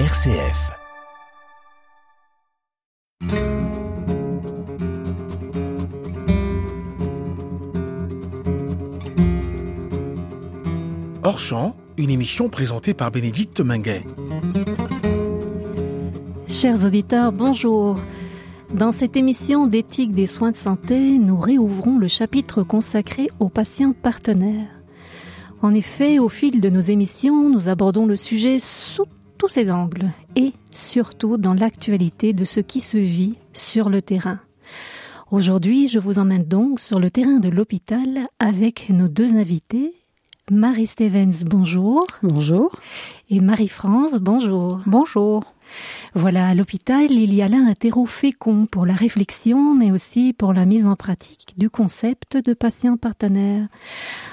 RCF. Hors champ, une émission présentée par Bénédicte Minguet. Chers auditeurs, bonjour. Dans cette émission d'éthique des soins de santé, nous réouvrons le chapitre consacré aux patients partenaires. En effet, au fil de nos émissions, nous abordons le sujet sous tous ses angles et surtout dans l'actualité de ce qui se vit sur le terrain. Aujourd'hui, je vous emmène donc sur le terrain de l'hôpital avec nos deux invités. Marie Stevens, bonjour. Bonjour. Et Marie-France, bonjour. Bonjour. Voilà, à l'hôpital, il y a là un terreau fécond pour la réflexion, mais aussi pour la mise en pratique du concept de patient partenaire.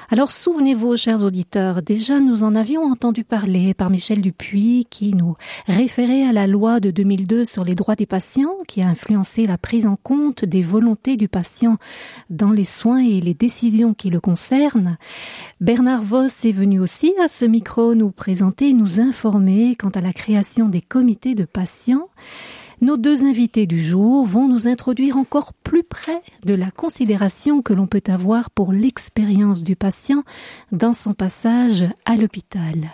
Alors souvenez-vous, chers auditeurs, déjà nous en avions entendu parler par Michel Dupuis, qui nous référait à la loi de 2002 sur les droits des patients, qui a influencé la prise en compte des volontés du patient dans les soins et les décisions qui le concernent. Bernard Voss est venu aussi à ce micro nous présenter, nous informer quant à la création des comités de patients. Nos deux invités du jour vont nous introduire encore plus près de la considération que l'on peut avoir pour l'expérience du patient dans son passage à l'hôpital.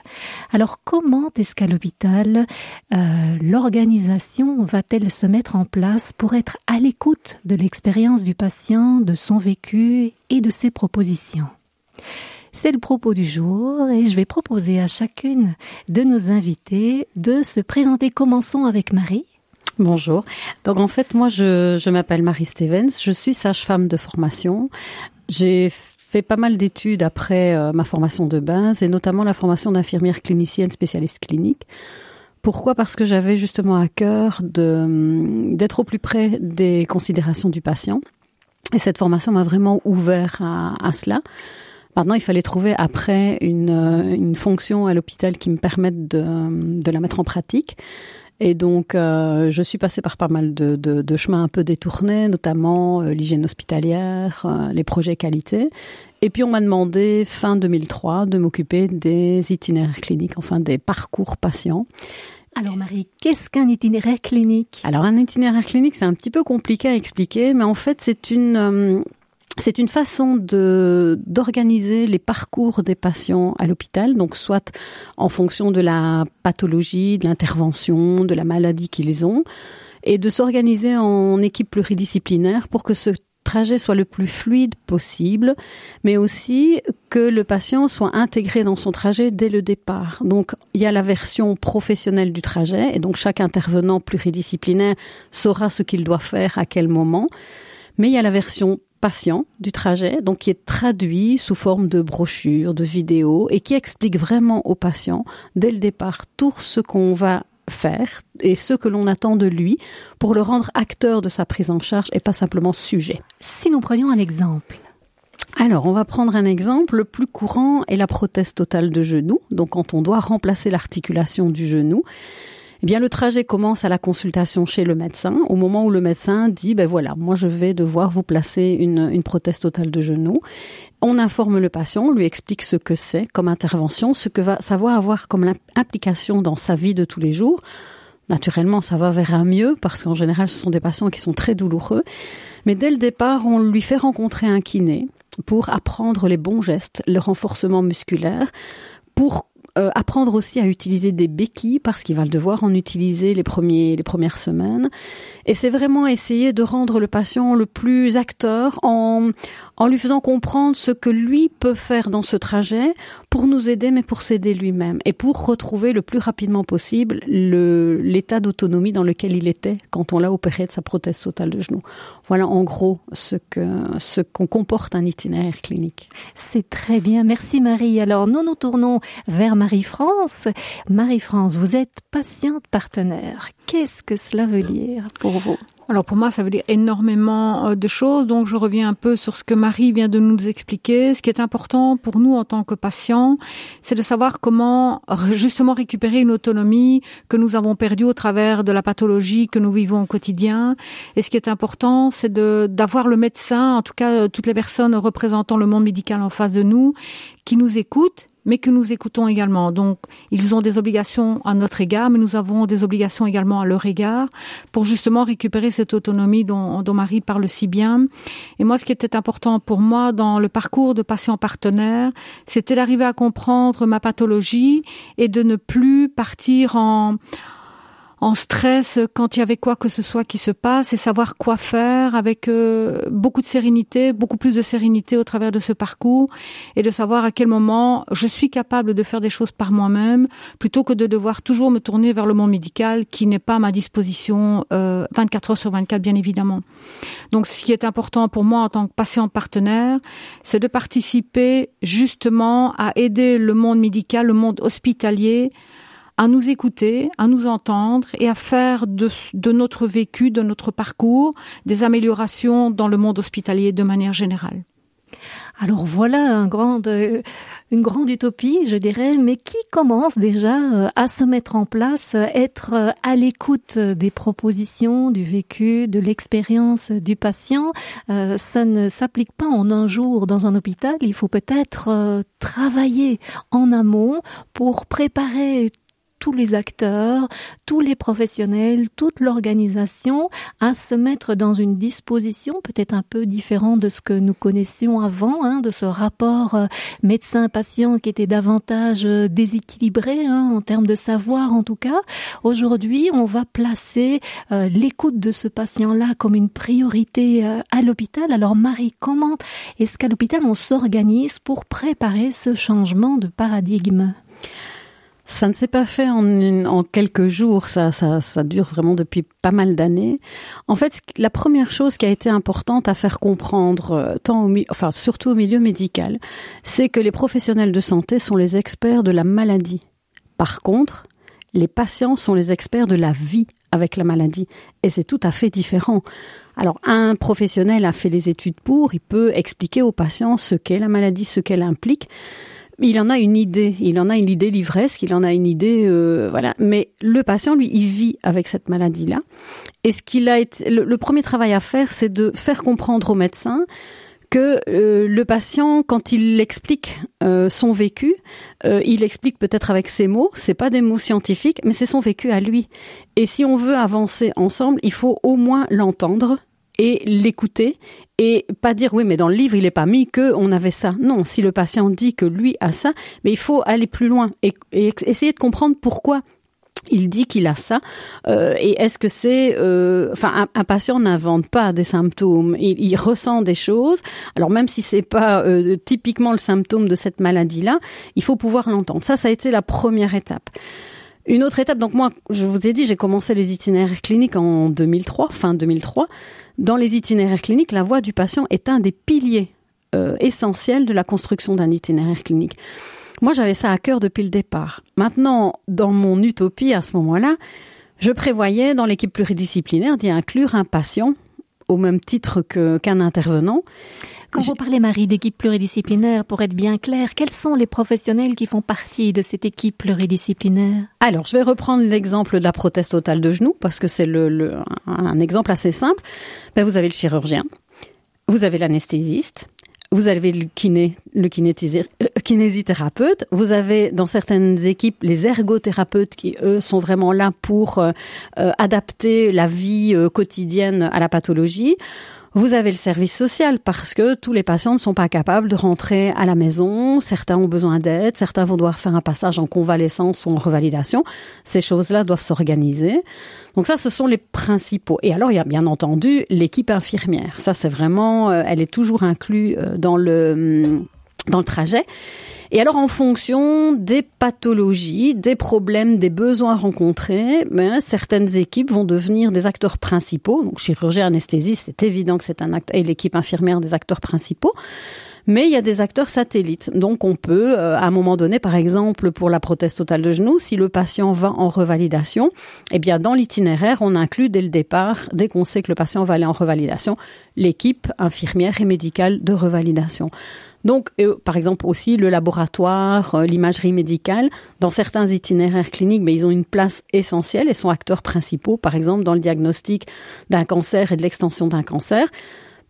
Alors comment est-ce qu'à l'hôpital, euh, l'organisation va-t-elle se mettre en place pour être à l'écoute de l'expérience du patient, de son vécu et de ses propositions? C'est le propos du jour et je vais proposer à chacune de nos invités de se présenter. Commençons avec Marie. Bonjour. Donc en fait, moi, je, m'appelle Marie Stevens. Je suis sage-femme de formation. J'ai fait pas mal d'études après euh, ma formation de base et notamment la formation d'infirmière clinicienne spécialiste clinique. Pourquoi? Parce que j'avais justement à cœur d'être au plus près des considérations du patient. Et cette formation m'a vraiment ouvert à cela. Maintenant, il fallait trouver après une, une fonction à l'hôpital qui me permette de, de la mettre en pratique. Et donc, euh, je suis passée par pas mal de, de, de chemins un peu détournés, notamment euh, l'hygiène hospitalière, euh, les projets qualité. Et puis, on m'a demandé, fin 2003, de m'occuper des itinéraires cliniques, enfin des parcours patients. Alors Marie, qu'est-ce qu'un itinéraire clinique? Alors un itinéraire clinique, c'est un petit peu compliqué à expliquer, mais en fait c'est une c'est une façon de d'organiser les parcours des patients à l'hôpital, donc soit en fonction de la pathologie, de l'intervention, de la maladie qu'ils ont, et de s'organiser en équipe pluridisciplinaire pour que ce trajet soit le plus fluide possible, mais aussi que le patient soit intégré dans son trajet dès le départ. Donc, il y a la version professionnelle du trajet, et donc chaque intervenant pluridisciplinaire saura ce qu'il doit faire à quel moment. Mais il y a la version patient du trajet, donc qui est traduit sous forme de brochures, de vidéos, et qui explique vraiment au patient, dès le départ, tout ce qu'on va faire et ce que l'on attend de lui pour le rendre acteur de sa prise en charge et pas simplement sujet. Si nous prenions un exemple. Alors, on va prendre un exemple. Le plus courant est la prothèse totale de genou. Donc, quand on doit remplacer l'articulation du genou, eh bien, le trajet commence à la consultation chez le médecin, au moment où le médecin dit, ben voilà, moi je vais devoir vous placer une, une prothèse totale de genou. On informe le patient, on lui explique ce que c'est comme intervention, ce que va, va avoir comme implication dans sa vie de tous les jours. Naturellement, ça va vers un mieux parce qu'en général, ce sont des patients qui sont très douloureux. Mais dès le départ, on lui fait rencontrer un kiné pour apprendre les bons gestes, le renforcement musculaire, pour euh, apprendre aussi à utiliser des béquilles parce qu'il va devoir en utiliser les premiers les premières semaines. Et c'est vraiment essayer de rendre le patient le plus acteur en en lui faisant comprendre ce que lui peut faire dans ce trajet pour nous aider, mais pour s'aider lui-même et pour retrouver le plus rapidement possible le l'état d'autonomie dans lequel il était quand on l'a opéré de sa prothèse totale de genou. Voilà en gros ce que ce qu'on comporte un itinéraire clinique. C'est très bien, merci Marie. Alors nous nous tournons vers Marie-France. Marie-France, vous êtes patiente partenaire. Qu'est-ce que cela veut dire pour vous? Alors pour moi, ça veut dire énormément euh, de choses. Donc je reviens un peu sur ce que Marie vient de nous expliquer. Ce qui est important pour nous en tant que patients, c'est de savoir comment justement récupérer une autonomie que nous avons perdue au travers de la pathologie que nous vivons au quotidien. Et ce qui est important, c'est d'avoir le médecin, en tout cas euh, toutes les personnes représentant le monde médical en face de nous, qui nous écoutent mais que nous écoutons également. Donc, ils ont des obligations à notre égard, mais nous avons des obligations également à leur égard pour justement récupérer cette autonomie dont, dont Marie parle si bien. Et moi, ce qui était important pour moi dans le parcours de patient partenaire, c'était d'arriver à comprendre ma pathologie et de ne plus partir en en stress quand il y avait quoi que ce soit qui se passe et savoir quoi faire avec euh, beaucoup de sérénité, beaucoup plus de sérénité au travers de ce parcours et de savoir à quel moment je suis capable de faire des choses par moi-même plutôt que de devoir toujours me tourner vers le monde médical qui n'est pas à ma disposition euh, 24 heures sur 24 bien évidemment. Donc ce qui est important pour moi en tant que patient partenaire, c'est de participer justement à aider le monde médical, le monde hospitalier à nous écouter, à nous entendre et à faire de, de, notre vécu, de notre parcours, des améliorations dans le monde hospitalier de manière générale. Alors voilà un grand, euh, une grande utopie, je dirais, mais qui commence déjà euh, à se mettre en place, euh, être à l'écoute des propositions, du vécu, de l'expérience du patient. Ça ne s'applique pas en un jour dans un hôpital. Il faut peut-être travailler en amont pour préparer tous les acteurs, tous les professionnels, toute l'organisation à se mettre dans une disposition peut-être un peu différente de ce que nous connaissions avant, hein, de ce rapport euh, médecin-patient qui était davantage euh, déséquilibré hein, en termes de savoir en tout cas. Aujourd'hui, on va placer euh, l'écoute de ce patient-là comme une priorité à l'hôpital. Alors Marie, comment est-ce qu'à l'hôpital on s'organise pour préparer ce changement de paradigme? Ça ne s'est pas fait en, en quelques jours, ça, ça, ça, dure vraiment depuis pas mal d'années. En fait, la première chose qui a été importante à faire comprendre, euh, tant au, enfin surtout au milieu médical, c'est que les professionnels de santé sont les experts de la maladie. Par contre, les patients sont les experts de la vie avec la maladie, et c'est tout à fait différent. Alors, un professionnel a fait les études pour, il peut expliquer aux patients ce qu'est la maladie, ce qu'elle implique il en a une idée, il en a une idée livresque, il en a une idée, euh, voilà. Mais le patient, lui, il vit avec cette maladie-là. Et ce qu'il a été, le, premier travail à faire, c'est de faire comprendre au médecin que euh, le patient, quand il explique euh, son vécu, il explique peut-être avec ses mots, c'est pas des mots scientifiques, mais c'est son vécu à lui. Et si on veut avancer ensemble, il faut au moins l'entendre et l'écouter et pas dire oui mais dans le livre il n'est pas mis que on avait ça. Non, si le patient dit que lui a ça, mais il faut aller plus loin et, essayer de comprendre pourquoi il dit qu'il a ça euh, et est-ce que c'est euh, enfin un, patient n'invente pas des symptômes. Il, ressent des choses. Alors même si c'est pas euh, typiquement le symptôme de cette maladie là il faut pouvoir l'entendre. Ça ça a été la première étape. Une autre étape donc moi je vous ai dit j'ai commencé les itinéraires cliniques en 2003 fin 2003 dans les itinéraires cliniques, la voix du patient est un des piliers euh, essentiels de la construction d'un itinéraire clinique. Moi, j'avais ça à cœur depuis le départ. Maintenant, dans mon utopie à ce moment-là, je prévoyais dans l'équipe pluridisciplinaire d'y inclure un patient au même titre qu'un intervenant. Quand vous parlez, Marie, d'équipe pluridisciplinaire, pour être bien clair, quels sont les professionnels qui font partie de cette équipe pluridisciplinaire? Alors, je vais reprendre l'exemple de la prothèse totale de genou, parce que c'est le, un exemple assez simple. Ben, vous avez le chirurgien, vous avez l'anesthésiste, vous avez le kiné, le euh, kinésithérapeute. Vous avez dans certaines équipes les ergothérapeutes qui eux sont vraiment là pour euh, euh, adapter la vie quotidienne à la pathologie. Vous avez le service social parce que tous les patients ne sont pas capables de rentrer à la maison. Certains ont besoin d'aide, certains vont devoir faire un passage en convalescence ou en revalidation. Ces choses-là doivent s'organiser. Donc ça, ce sont les principaux. Et alors, il y a bien entendu l'équipe infirmière. Ça, c'est vraiment, euh, elle est toujours inclue euh, dans le hum, dans le trajet. Et alors, en fonction des pathologies, des problèmes, des besoins rencontrés, ben, certaines équipes vont devenir des acteurs principaux. Donc, chirurgien, anesthésiste, c'est évident que c'est un acteur, et l'équipe infirmière des acteurs principaux. Mais il y a des acteurs satellites. Donc, on peut, euh, à un moment donné, par exemple, pour la prothèse totale de genou, si le patient va en revalidation, eh bien, dans l'itinéraire, on inclut dès le départ, dès qu'on sait que le patient va aller en revalidation, l'équipe infirmière et médicale de revalidation. Donc, euh, par exemple aussi le laboratoire, euh, l'imagerie médicale, dans certains itinéraires cliniques, mais ils ont une place essentielle et sont acteurs principaux, par exemple dans le diagnostic d'un cancer et de l'extension d'un cancer.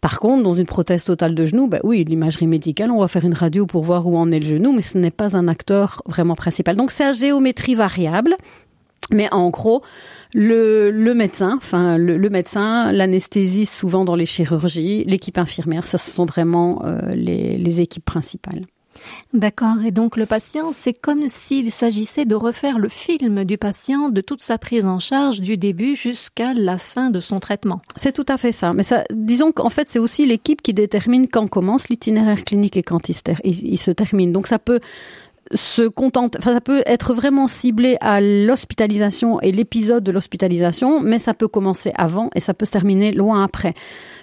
Par contre, dans une prothèse totale de genou, bah oui, l'imagerie médicale, on va faire une radio pour voir où en est le genou, mais ce n'est pas un acteur vraiment principal. Donc c'est à géométrie variable. Mais en gros, le, le médecin, enfin le, le médecin, l'anesthésie souvent dans les chirurgies, l'équipe infirmière, ça ce sont vraiment euh, les, les équipes principales. D'accord. Et donc le patient, c'est comme s'il s'agissait de refaire le film du patient de toute sa prise en charge du début jusqu'à la fin de son traitement. C'est tout à fait ça. Mais ça, disons qu'en fait, c'est aussi l'équipe qui détermine quand commence l'itinéraire clinique et quand il se termine. Donc ça peut se contente, enfin ça peut être vraiment ciblé à l'hospitalisation et l'épisode de l'hospitalisation, mais ça peut commencer avant et ça peut se terminer loin après.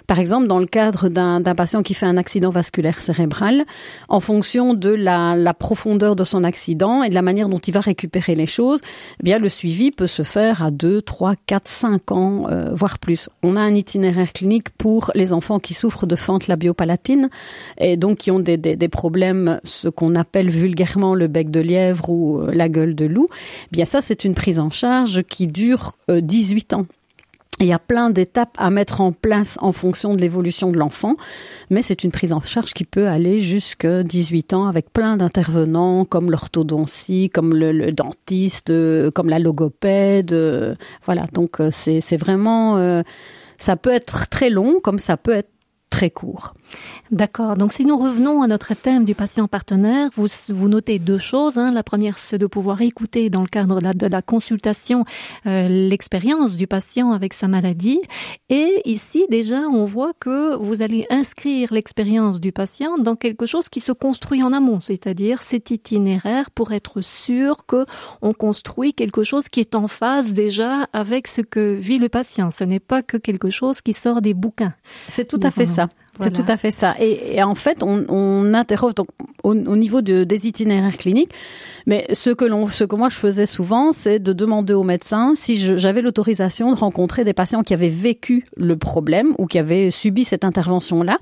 Par exemple, dans le cadre d'un patient qui fait un accident vasculaire cérébral, en fonction de la, la profondeur de son accident et de la manière dont il va récupérer les choses, eh bien le suivi peut se faire à 2, 3, 4, 5 ans, euh, voire plus. On a un itinéraire clinique pour les enfants qui souffrent de fente labiopalatine et donc qui ont des, des problèmes, ce qu'on appelle vulgairement le bec de lièvre ou euh, la gueule de loup. Eh bien ça, c'est une prise en charge qui dure euh, 18 ans. Il y a plein d'étapes à mettre en place en fonction de l'évolution de l'enfant, mais c'est une prise en charge qui peut aller jusqu'à 18 ans avec plein d'intervenants comme l'orthodontie, comme le, dentiste, euh, comme la logopède. euh, Voilà, donc euh, c'est vraiment... euh, ça peut être très long comme ça peut être très court. D'accord. Donc, si nous revenons à notre thème du patient partenaire, vous, vous notez deux choses. Hein. La première, c'est de pouvoir écouter dans le cadre de la, de la consultation euh, l'expérience du patient avec sa maladie. Et ici, déjà, on voit que vous allez inscrire l'expérience du patient dans quelque chose qui se construit en amont, c'est-à-dire cet itinéraire pour être sûr que on construit quelque chose qui est en phase déjà avec ce que vit le patient. Ce n'est pas que quelque chose qui sort des bouquins. C'est tout à fait ça. C'est tout à fait ça. Et, et en fait, on, on interroge donc au, au niveau de, des itinéraires cliniques. Mais ce que l'on, ce que moi je faisais souvent, c'est de demander au médecin si j'avais l'autorisation de rencontrer des patients qui avaient vécu le problème ou qui avaient subi cette intervention-là,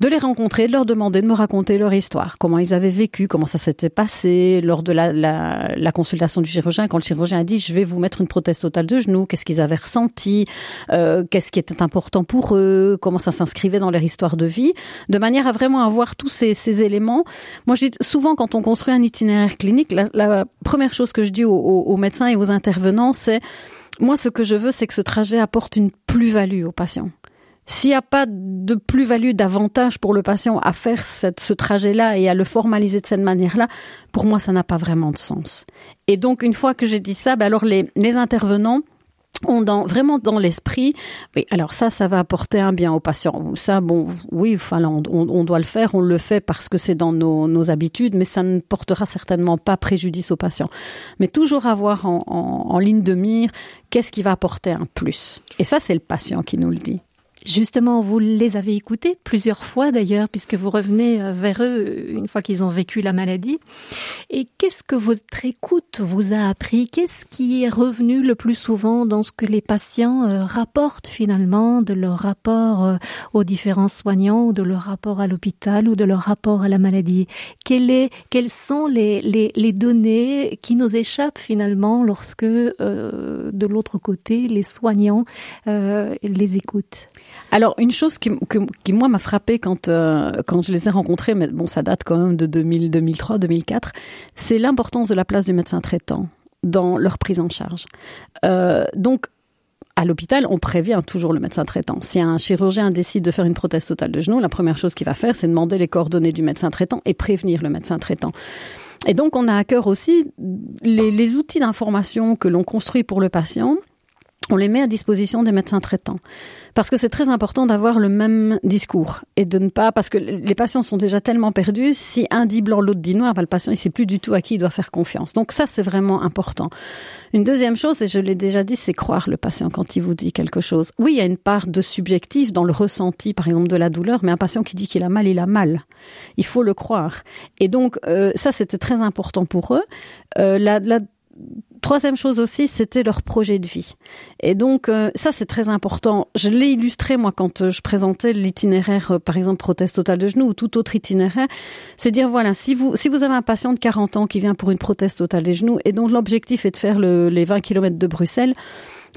de les rencontrer, de leur demander de me raconter leur histoire, comment ils avaient vécu, comment ça s'était passé lors de la, la, la consultation du chirurgien, quand le chirurgien a dit je vais vous mettre une prothèse totale de genou, qu'est-ce qu'ils avaient ressenti, euh, qu'est-ce qui était important pour eux, comment ça s'inscrivait dans leur histoire de vie, de manière à vraiment avoir tous ces, ces éléments. Moi, je dis souvent quand on construit un itinéraire clinique, la, la première chose que je dis aux, aux- aux médecins et aux intervenants, c'est moi, ce que je veux, c'est que ce trajet apporte une plus-value au patient. S'il n'y a pas de plus-value, d'avantage pour le patient à faire ce trajet-là et à le formaliser de cette manière-là, pour moi, ça n'a pas vraiment de sens. Et donc, une fois que j'ai dit ça, ben alors les, intervenants ont vraiment dans l'esprit, alors ça, ça va apporter un bien au patient. Ça, bon, oui, enfin, on, doit le faire, on le fait parce que c'est dans nos, habitudes, mais ça ne portera certainement pas préjudice au patient. Mais toujours avoir en ligne de mire, qu'est-ce qui va apporter un plus? Et ça, c'est le patient qui nous le dit. Justement, vous les avez écoutés plusieurs fois d'ailleurs, puisque vous revenez euh, vers eux une fois qu'ils ont vécu la maladie. Et qu'est-ce que votre écoute vous a appris? Qu'est-ce qui est revenu le plus souvent dans ce que les patients euh, rapportent finalement de leur rapport euh, aux différents soignants, ou de leur rapport à l'hôpital, ou de leur rapport à la maladie? Quelles sont les, données qui nous échappent finalement lorsque euh, de l'autre côté les soignants euh, les écoutent? Alors, une chose qui, qui moi, m'a frappé quand, euh, quand je les ai rencontrés, mais bon, ça date quand même de 2000, 2003, 2004, c'est l'importance de la place du médecin traitant dans leur prise en charge. Euh, donc, à l'hôpital, on prévient toujours le médecin traitant. Si un chirurgien décide de faire une prothèse totale de genou, la première chose qu'il va faire, c'est demander les coordonnées du médecin traitant et prévenir le médecin traitant. Et donc, on a à cœur aussi les, les outils d'information que l'on construit pour le patient. On les met à disposition des médecins traitants. Parce que c'est très important d'avoir le même discours et de ne pas, parce que les patients sont déjà tellement perdus, si un dit blanc, l'autre dit noir, ben, le patient, il sait plus du tout à qui il doit faire confiance. Donc ça, c'est vraiment important. Une deuxième chose, et je l'ai déjà dit, c'est croire le patient quand il vous dit quelque chose. Oui, il y a une part de subjectif dans le ressenti, par exemple, de la douleur, mais un patient qui dit qu'il a mal, il a mal. Il faut le croire. Et donc, euh, ça, c'était très important pour eux. Euh, troisième chose aussi, c'était leur projet de vie. Et donc, euh, ça, c'est très important. Je l'ai illustré, moi, quand euh, je présentais l'itinéraire, euh, par exemple, prothèse totale de genou ou tout autre itinéraire. C'est dire, voilà, si vous, si vous avez un patient de 40 ans qui vient pour une prothèse totale des genoux et dont l'objectif est de faire le, les 20 km de Bruxelles,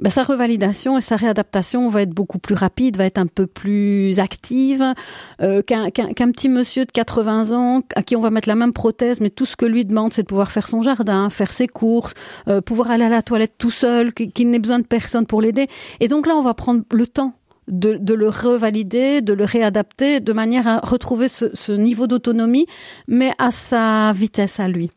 ben, sa revalidation et sa réadaptation va être beaucoup plus rapide, va être un peu plus active euh, qu'un petit monsieur de 80 ans à qui on va mettre la même prothèse, mais tout ce que lui demande, c'est de pouvoir faire son jardin, faire ses courses, euh, pouvoir aller à la toilette tout seul, qu'il n'ait besoin de personne pour l'aider. Et donc là, on va prendre le temps de, de, le revalider, de le réadapter de manière à retrouver ce, ce niveau d'autonomie, mais à sa vitesse à lui.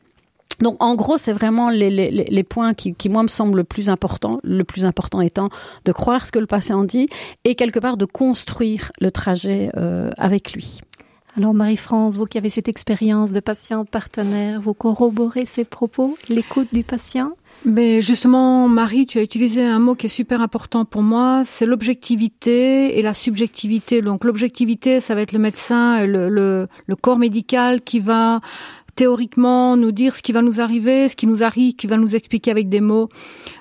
Donc en gros, c'est vraiment les, les, les points qui, qui, moi, me semblent le plus important. Le plus important étant de croire ce que le patient dit et quelque part de construire le trajet euh, avec lui. Alors Marie-France, vous qui avez cette expérience de patient partenaire, vous corroborez ces propos, l'écoute du patient? Mais justement, Marie, tu as utilisé un mot qui est super important pour moi, c'est l'objectivité et la subjectivité. Donc l'objectivité, ça va être le médecin, le, le, le corps médical qui va théoriquement nous dire ce qui va nous arriver, ce qui nous arrive, qui va nous expliquer avec des mots.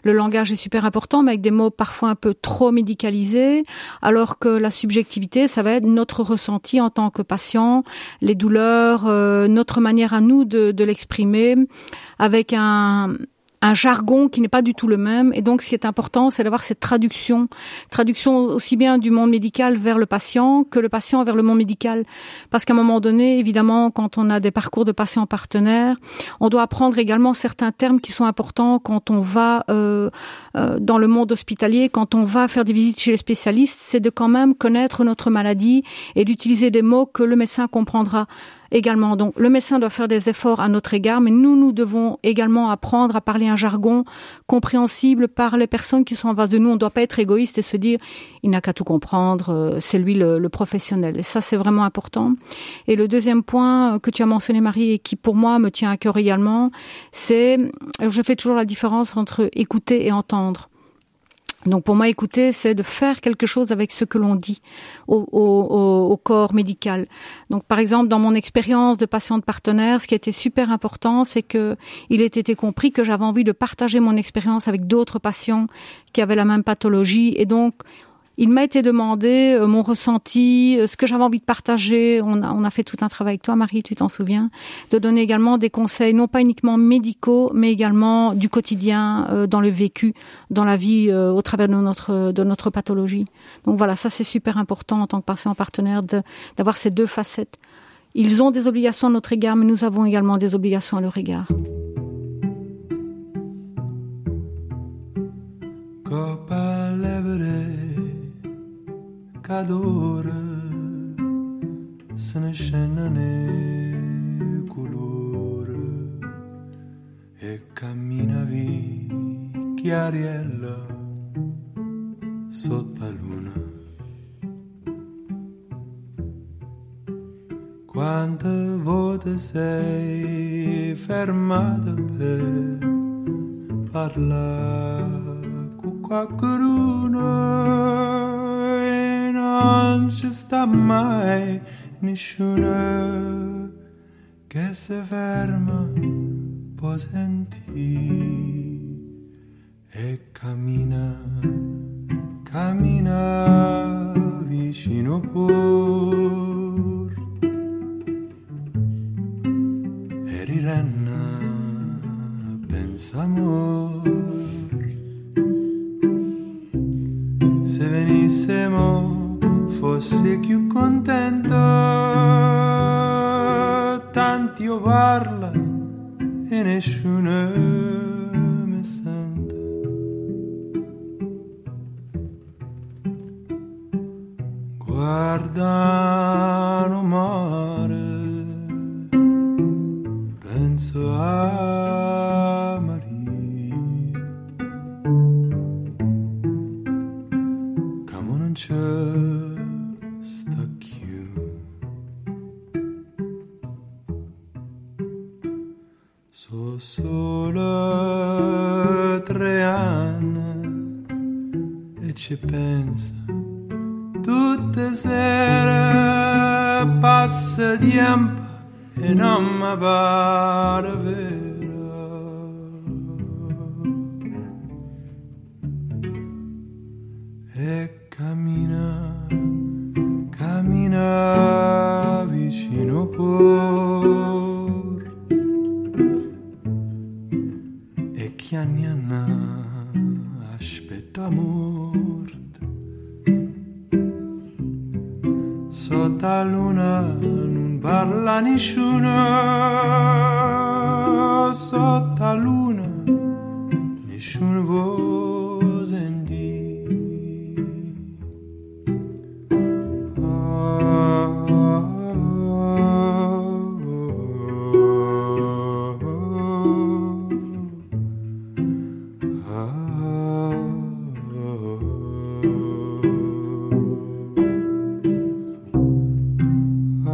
Le langage est super important, mais avec des mots parfois un peu trop médicalisés, alors que la subjectivité, ça va être notre ressenti en tant que patient, les douleurs, euh, notre manière à nous de, de l'exprimer, avec un, un jargon qui n'est pas du tout le même. Et donc, ce qui est important, c'est d'avoir cette traduction, traduction aussi bien du monde médical vers le patient que le patient vers le monde médical. Parce qu'à un moment donné, évidemment, quand on a des parcours de patients partenaires, on doit apprendre également certains termes qui sont importants quand on va euh, euh, dans le monde hospitalier, quand on va faire des visites chez les spécialistes, c'est de quand même connaître notre maladie et d'utiliser des mots que le médecin comprendra également. Donc le médecin doit faire des efforts à notre égard, mais nous, nous devons également apprendre à parler un jargon compréhensible par les personnes qui sont en face de nous. On ne doit pas être égoïste et se dire il n'a qu'à tout comprendre, euh, c'est lui le, le, professionnel. Et ça, c'est vraiment important. Et le deuxième point que tu as mentionné, Marie, et qui pour moi me tient à cœur également, c'est, je fais toujours la différence entre écouter et entendre. Donc pour moi, écouter, c'est de faire quelque chose avec ce que l'on dit au, au, au, corps médical. Donc par exemple, dans mon expérience de patiente partenaire, ce qui était super important, c'est que il ait été compris que j'avais envie de partager mon expérience avec d'autres patients qui avaient la même pathologie. Et donc, il m'a été demandé euh, mon ressenti, euh, ce que j'avais envie de partager. On a, fait tout un travail avec toi, Marie, tu t'en souviens, de donner également des conseils, non pas uniquement médicaux, mais également du quotidien, euh, dans le vécu, dans la vie, au travers de notre de notre pathologie. Donc voilà, ça c'est super important en tant que patient partenaire d'avoir ces deux facettes. Ils ont des obligations à notre égard, mais nous avons également des obligations à leur égard. Cadore se ne scena né colore e cammina vi chiariella sotto la luna. Quante volte sei fermata per parlare con qualcuno sta mai nessuno che si ferma può sentire e cammina, cammina vicino pur. E rirenna pensa amor. Se venissimo fosse più contento. Tanti io parla e nessuno mi sente. Guarda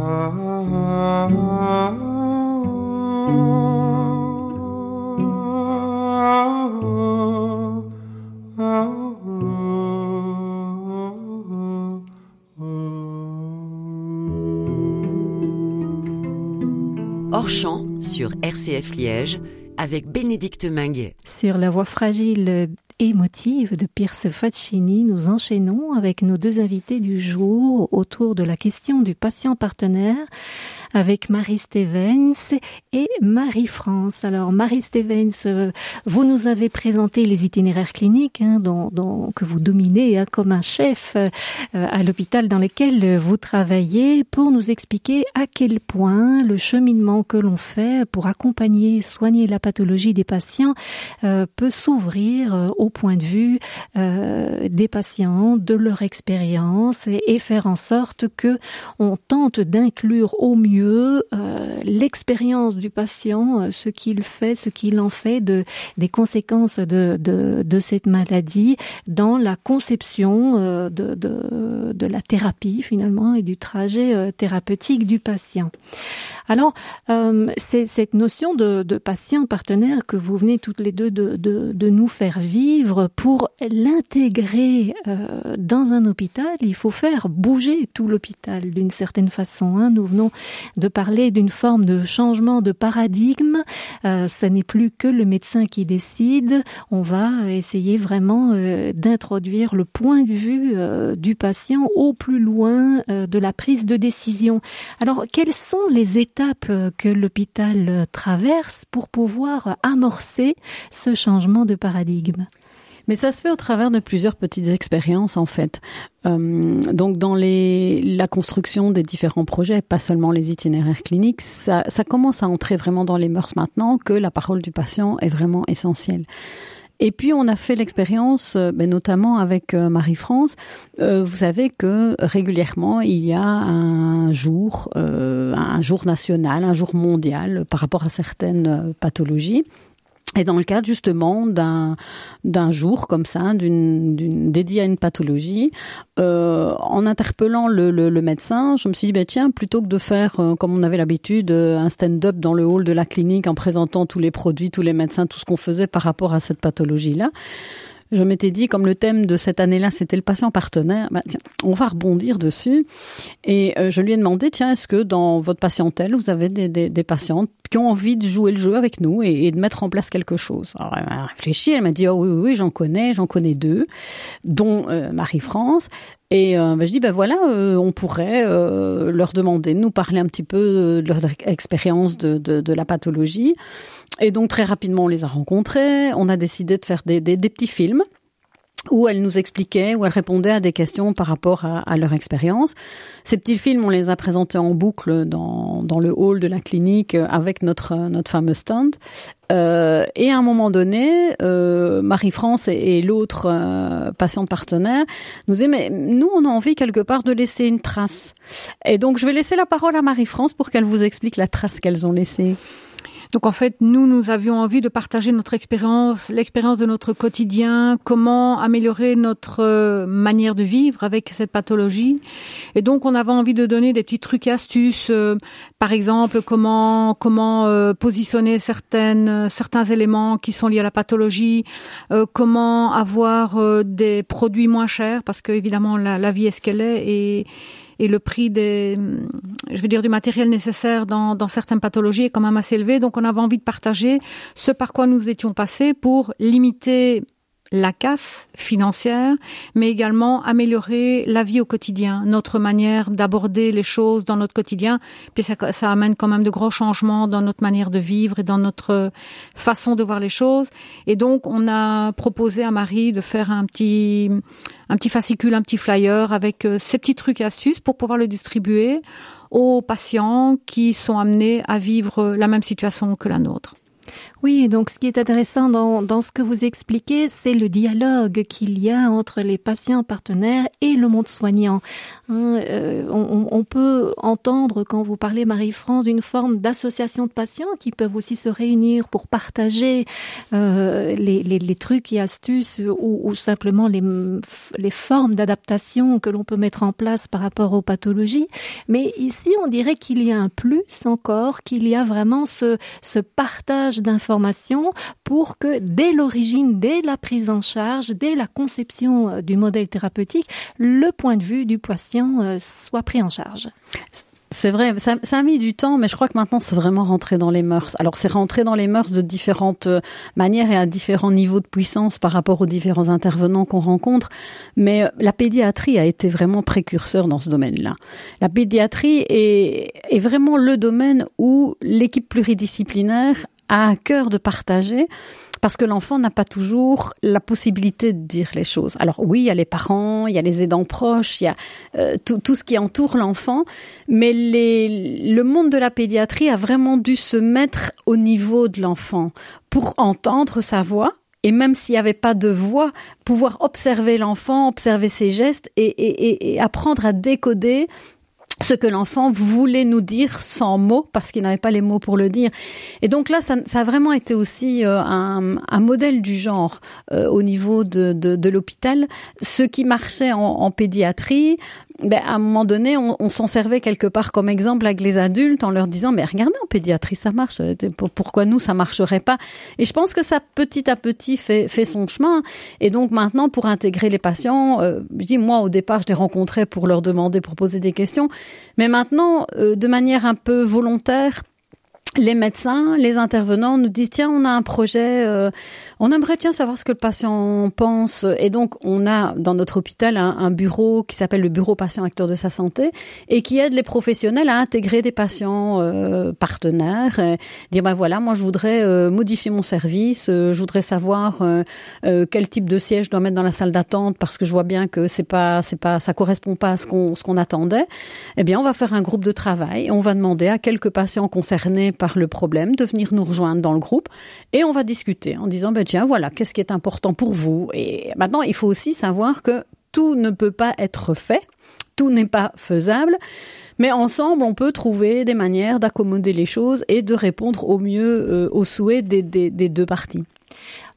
Hors champ sur RCF Liège avec Bénédicte Minguet. Sur la voix fragile émotive de Pierce Faccini, nous enchaînons avec nos deux invités du jour autour de la question du patient partenaire avec Marie Stevens et Marie-France. Alors Marie Stevens, euh, vous nous avez présenté les itinéraires cliniques hein, dont, dont, que vous dominez hein, comme un chef euh, à l'hôpital dans lequel vous travaillez pour nous expliquer à quel point le cheminement que l'on fait pour accompagner, soigner la pathologie des patients euh, peut s'ouvrir euh, au point de vue euh, des patients, de leur expérience et, et, faire en sorte que on tente d'inclure au mieux euh, l'expérience du patient, euh, ce qu'il fait, ce qu'il en fait de, des conséquences de, de, cette maladie dans la conception euh, de, de, la thérapie finalement et du trajet thérapeutique du patient. Alors, euh, cette notion de, de, patient partenaire que vous venez toutes les deux de, de, de nous faire vivre pour l'intégrer euh, dans un hôpital. Il faut faire bouger tout l'hôpital d'une certaine façon. Hein. Nous venons de parler d'une forme de changement de paradigme. Euh, ce n'est plus que le médecin qui décide. On va essayer vraiment euh, d'introduire le point de vue euh, du patient au plus loin euh, de la prise de décision. Alors, quelles sont les étapes que l'hôpital traverse pour pouvoir amorcer ce changement de paradigme mais ça se fait au travers de plusieurs petites expériences en fait. Euh, donc dans la construction des différents projets, pas seulement les itinéraires cliniques, ça commence à entrer vraiment dans les mœurs maintenant que la parole du patient est vraiment essentielle. Et puis on a fait l'expérience, euh, notamment avec euh, Marie-France. Euh, vous savez que régulièrement il y a un jour, un jour national, un jour mondial par rapport à certaines pathologies. Et dans le cadre justement d'un d'un jour comme ça, d'une dédié à une pathologie, euh, en interpellant le, le, le médecin, je me suis dit bah, tiens plutôt que de faire euh, comme on avait l'habitude euh, un stand-up dans le hall de la clinique en présentant tous les produits, tous les médecins, tout ce qu'on faisait par rapport à cette pathologie là, je m'étais dit, comme le thème de cette année-là, c'était le patient partenaire, bah, tiens, on va rebondir dessus. Et euh, je lui ai demandé, tiens, est-ce que dans votre patientèle, vous avez des, des, des patientes qui ont envie de jouer le jeu avec nous et, de mettre en place quelque chose? Alors, elle a réfléchi, elle m'a dit, oh, oui, oui, j'en connais, j'en connais deux, dont euh, Marie-France. Et euh, bah, je dis, ben voilà, euh, on pourrait leur demander de nous parler un petit peu de leur expérience de, de la pathologie. Et donc très rapidement, on les a rencontrés. On a décidé de faire des, petits films où elle nous expliquait, où elle répondait à des questions par rapport à, leur expérience. Ces petits films, on les a présentés en boucle dans, le hall de la clinique avec notre, notre fameux stand. Euh, et à un moment donné, euh, Marie-France et, l'autre euh, patiente partenaire nous disaient, mais nous, on a envie quelque part de laisser une trace. Et donc, je vais laisser la parole à Marie-France pour qu'elle vous explique la trace qu'elles ont laissée. Donc en fait, nous, nous avions envie de partager notre expérience, l'expérience de notre quotidien, comment améliorer notre euh, manière de vivre avec cette pathologie. Et donc on avait envie de donner des petits trucs et astuces, euh, par exemple comment comment euh, positionner certaines certains éléments qui sont liés à la pathologie, euh, comment avoir des produits moins chers parce que évidemment la, la vie est ce qu'elle est et et le prix des, je veux dire, du matériel nécessaire dans, dans certaines pathologies est quand même assez élevé. Donc, on avait envie de partager ce par quoi nous étions passés pour limiter la casse financière, mais également améliorer la vie au quotidien, notre manière d'aborder les choses dans notre quotidien. Puis ça, ça amène quand même de gros changements dans notre manière de vivre et dans notre façon de voir les choses. Et donc, on a proposé à Marie de faire un petit un petit fascicule, un petit flyer avec euh, ces petits trucs et astuces pour pouvoir le distribuer aux patients qui sont amenés à vivre la même situation que la nôtre. Oui, donc ce qui est intéressant dans, dans ce que vous expliquez, c'est le dialogue qu'il y a entre les patients partenaires et le monde soignant. Hein, euh, on, peut entendre quand vous parlez, Marie-France, d'une forme d'association de patients qui peuvent aussi se réunir pour partager euh, les, les, les, trucs et astuces ou, ou simplement les, les formes d'adaptation que l'on peut mettre en place par rapport aux pathologies. Mais ici, on dirait qu'il y a un plus encore, qu'il y a vraiment ce, ce partage d'informations pour que dès l'origine, dès la prise en charge, dès la conception euh, du modèle thérapeutique, le point de vue du patient euh, soit pris en charge. C'est vrai, ça, a mis du temps, mais je crois que maintenant c'est vraiment rentré dans les mœurs. Alors c'est rentré dans les mœurs de différentes euh, manières et à différents niveaux de puissance par rapport aux différents intervenants qu'on rencontre, mais la pédiatrie a été vraiment précurseur dans ce domaine-là. La pédiatrie est, est vraiment le domaine où l'équipe pluridisciplinaire a à cœur de partager parce que l'enfant n'a pas toujours la possibilité de dire les choses. Alors oui, il y a les parents, il y a les aidants proches, il y a euh, tout, tout, ce qui entoure l'enfant, mais le monde de la pédiatrie a vraiment dû se mettre au niveau de l'enfant pour entendre sa voix, et même s'il n'y avait pas de voix, pouvoir observer l'enfant, observer ses gestes et, apprendre à décoder ce que l'enfant voulait nous dire sans mots parce qu'il n'avait pas les mots pour le dire. Et donc là, ça, ça a vraiment été aussi euh, un, un, modèle du genre euh, au niveau de, de, de l'hôpital. Ce qui marchait en, en pédiatrie, ben, à un moment donné, on, on s'en servait quelque part comme exemple avec les adultes en leur disant, mais regardez, en pédiatrie, ça marche. Pourquoi nous, ça marcherait pas? Et je pense que ça, petit à petit, fait, fait son chemin. Et donc maintenant, pour intégrer les patients, euh, je dis, moi, au départ, je les rencontrais pour leur demander, pour poser des questions. Mais maintenant, euh, de manière un peu volontaire, les médecins, les intervenants nous disent tiens on a un projet, euh, on aimerait tiens savoir ce que le patient pense et donc on a dans notre hôpital un, un bureau qui s'appelle le bureau patient acteur de sa santé et qui aide les professionnels à intégrer des patients euh, partenaires, et dire ben voilà moi je voudrais euh, modifier mon service, euh, je voudrais savoir euh, euh, quel type de siège je dois mettre dans la salle d'attente parce que je vois bien que c'est pas c'est pas ça correspond pas à ce qu'on ce qu'on attendait. Eh bien on va faire un groupe de travail et on va demander à quelques patients concernés par le problème, de venir nous rejoindre dans le groupe et on va discuter en disant, ben voilà, qu'est-ce qui est important pour vous? Et maintenant, il faut aussi savoir que tout ne peut pas être fait, tout n'est pas faisable. Mais ensemble, on peut trouver des manières d'accommoder les choses et de répondre au mieux euh, aux souhaits des deux parties.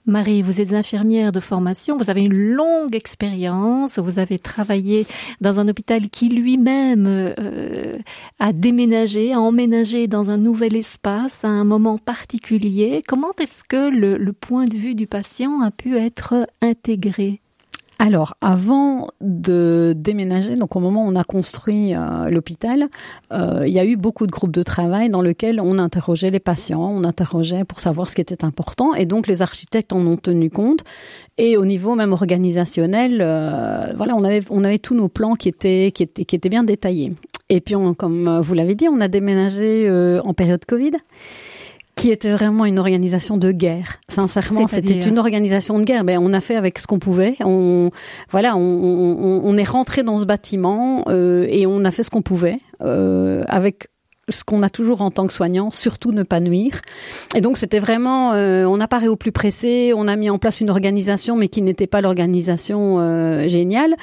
Marie, vous êtes infirmière de formation, vous avez une longue expérience, vous avez travaillé dans un hôpital qui lui-même euh, a déménagé, a emménagé dans un nouvel espace à un moment particulier. Comment est-ce que le, le point de vue du patient a pu être intégré? Alors, avant de déménager, donc au moment où on a construit euh, l'hôpital, euh, il y a eu beaucoup de groupes de travail dans lesquels on interrogeait les patients, on interrogeait pour savoir ce qui était important, et donc les architectes en ont tenu compte. Et au niveau même organisationnel, euh, voilà, on avait on avait tous nos plans qui étaient qui étaient qui étaient bien détaillés. Et puis, comme vous l'avez dit, on a déménagé en période Covid qui était vraiment une organisation de guerre. Sincèrement, c'était une organisation de guerre. Ben, on a fait avec ce qu'on pouvait. On, voilà, on, on, on, est rentré dans ce bâtiment euh, et on a fait ce qu'on pouvait euh, avec ce qu'on a toujours en tant que soignant, surtout ne pas nuire. Et donc c'était vraiment, euh, on apparaît au plus pressé, on a mis en place une organisation, mais qui n'était pas l'organisation euh, géniale.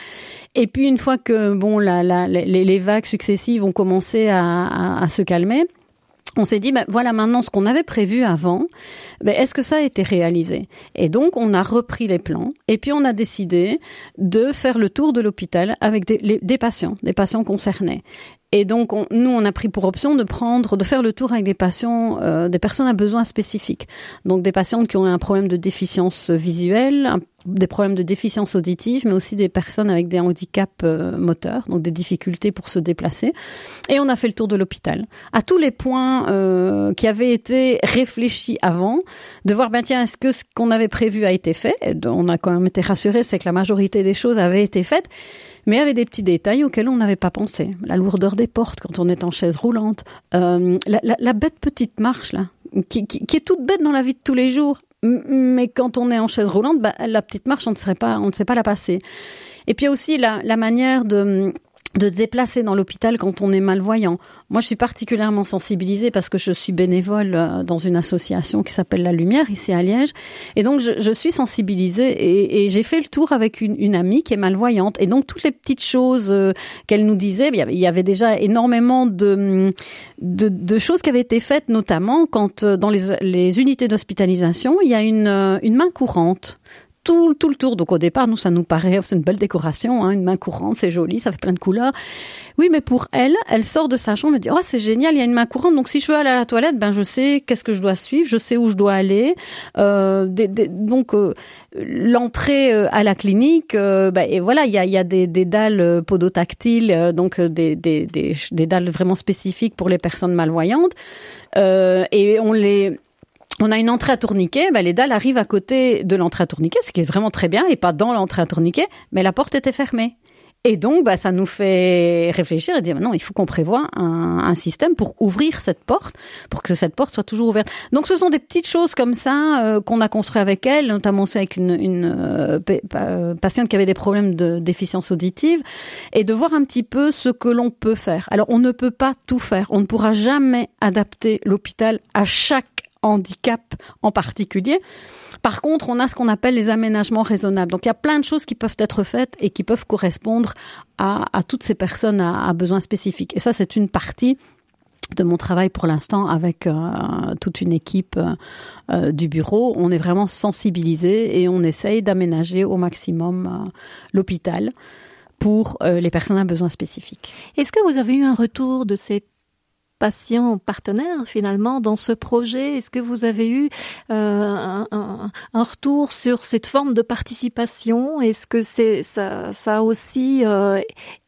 Et puis une fois que bon, la, la, les, les, vagues successives ont commencé à, à, à se calmer, on s'est dit, ben voilà maintenant ce qu'on avait prévu avant, ben est-ce que ça a été réalisé? Et donc on a repris les plans et puis on a décidé de faire le tour de l'hôpital avec des, des patients, des patients concernés. Et donc, on, nous, on a pris pour option de prendre, de faire le tour avec des patients, euh, des personnes à besoins spécifiques. Donc, des patientes qui ont un problème de déficience visuelle, des problèmes de déficience auditive, mais aussi des personnes avec des handicaps euh, moteurs, donc des difficultés pour se déplacer. Et on a fait le tour de l'hôpital. À tous les points euh, qui avaient été réfléchis avant, de voir, ben tiens, est-ce que ce qu'on avait prévu a été fait? On a quand même été rassurés, c'est que la majorité des choses avaient été faites. Mais il y avait des petits détails auxquels on n'avait pas pensé. La lourdeur des portes quand on est en chaise roulante, euh, la, bête petite marche là, qui, est toute bête dans la vie de tous les jours, mais quand on est en chaise roulante, bah, la petite marche, on ne serait pas, on ne sait pas la passer. Et puis aussi la, la manière de de se déplacer dans l'hôpital quand on est malvoyant. Moi, je suis particulièrement sensibilisée parce que je suis bénévole euh, dans une association qui s'appelle La Lumière ici à Liège, et donc je, suis sensibilisée et, j'ai fait le tour avec une, amie qui est malvoyante, et donc toutes les petites choses euh, qu'elle nous disait, il y avait déjà énormément de, choses qui avaient été faites, notamment quand euh, dans les, unités d'hospitalisation, il y a une main courante tout, tout le tour. Donc au départ, nous, ça nous paraît, c'est une belle décoration, hein, une main courante, c'est joli, ça fait plein de couleurs. Oui, mais pour elle, elle sort de sa chambre et dit, oh, c'est génial, il y a une main courante. Donc si je veux aller à la toilette, ben je sais qu'est-ce que je dois suivre, je sais où je dois aller. Euh, des, des, donc euh, l'entrée euh, à la clinique, euh, ben, et voilà, il y a, y a des, des dalles podotactiles, donc des, des, des, dalles vraiment spécifiques pour les personnes malvoyantes. Euh, et on les on a une entrée à tourniquet, ben les dalles arrivent à côté de l'entrée à tourniquet, ce qui est vraiment très bien, et pas dans l'entrée à tourniquet, mais la porte était fermée. Et donc, bah, ça nous fait réfléchir et dire, non, il faut qu'on prévoit un, un, système pour ouvrir cette porte, pour que cette porte soit toujours ouverte. Donc, ce sont des petites choses comme ça euh, qu'on a construit avec elle, notamment aussi avec une, une euh, patiente qui avait des problèmes de déficience auditive, et de voir un petit peu ce que l'on peut faire. Alors, on ne peut pas tout faire. On ne pourra jamais adapter l'hôpital à chaque handicap en particulier. Par contre, on a ce qu'on appelle les aménagements raisonnables. Donc il y a plein de choses qui peuvent être faites et qui peuvent correspondre à, toutes ces personnes à, besoins spécifiques. Et ça, c'est une partie de mon travail pour l'instant avec euh, toute une équipe euh, du bureau. On est vraiment sensibilisé et on essaye d'aménager au maximum euh, l'hôpital pour les personnes à besoins spécifiques. Est-ce que vous avez eu un retour de cette patients partenaires finalement dans ce projet? Est-ce que vous avez eu euh, un, retour sur cette forme de participation? Est-ce que c'est ça, a aussi euh,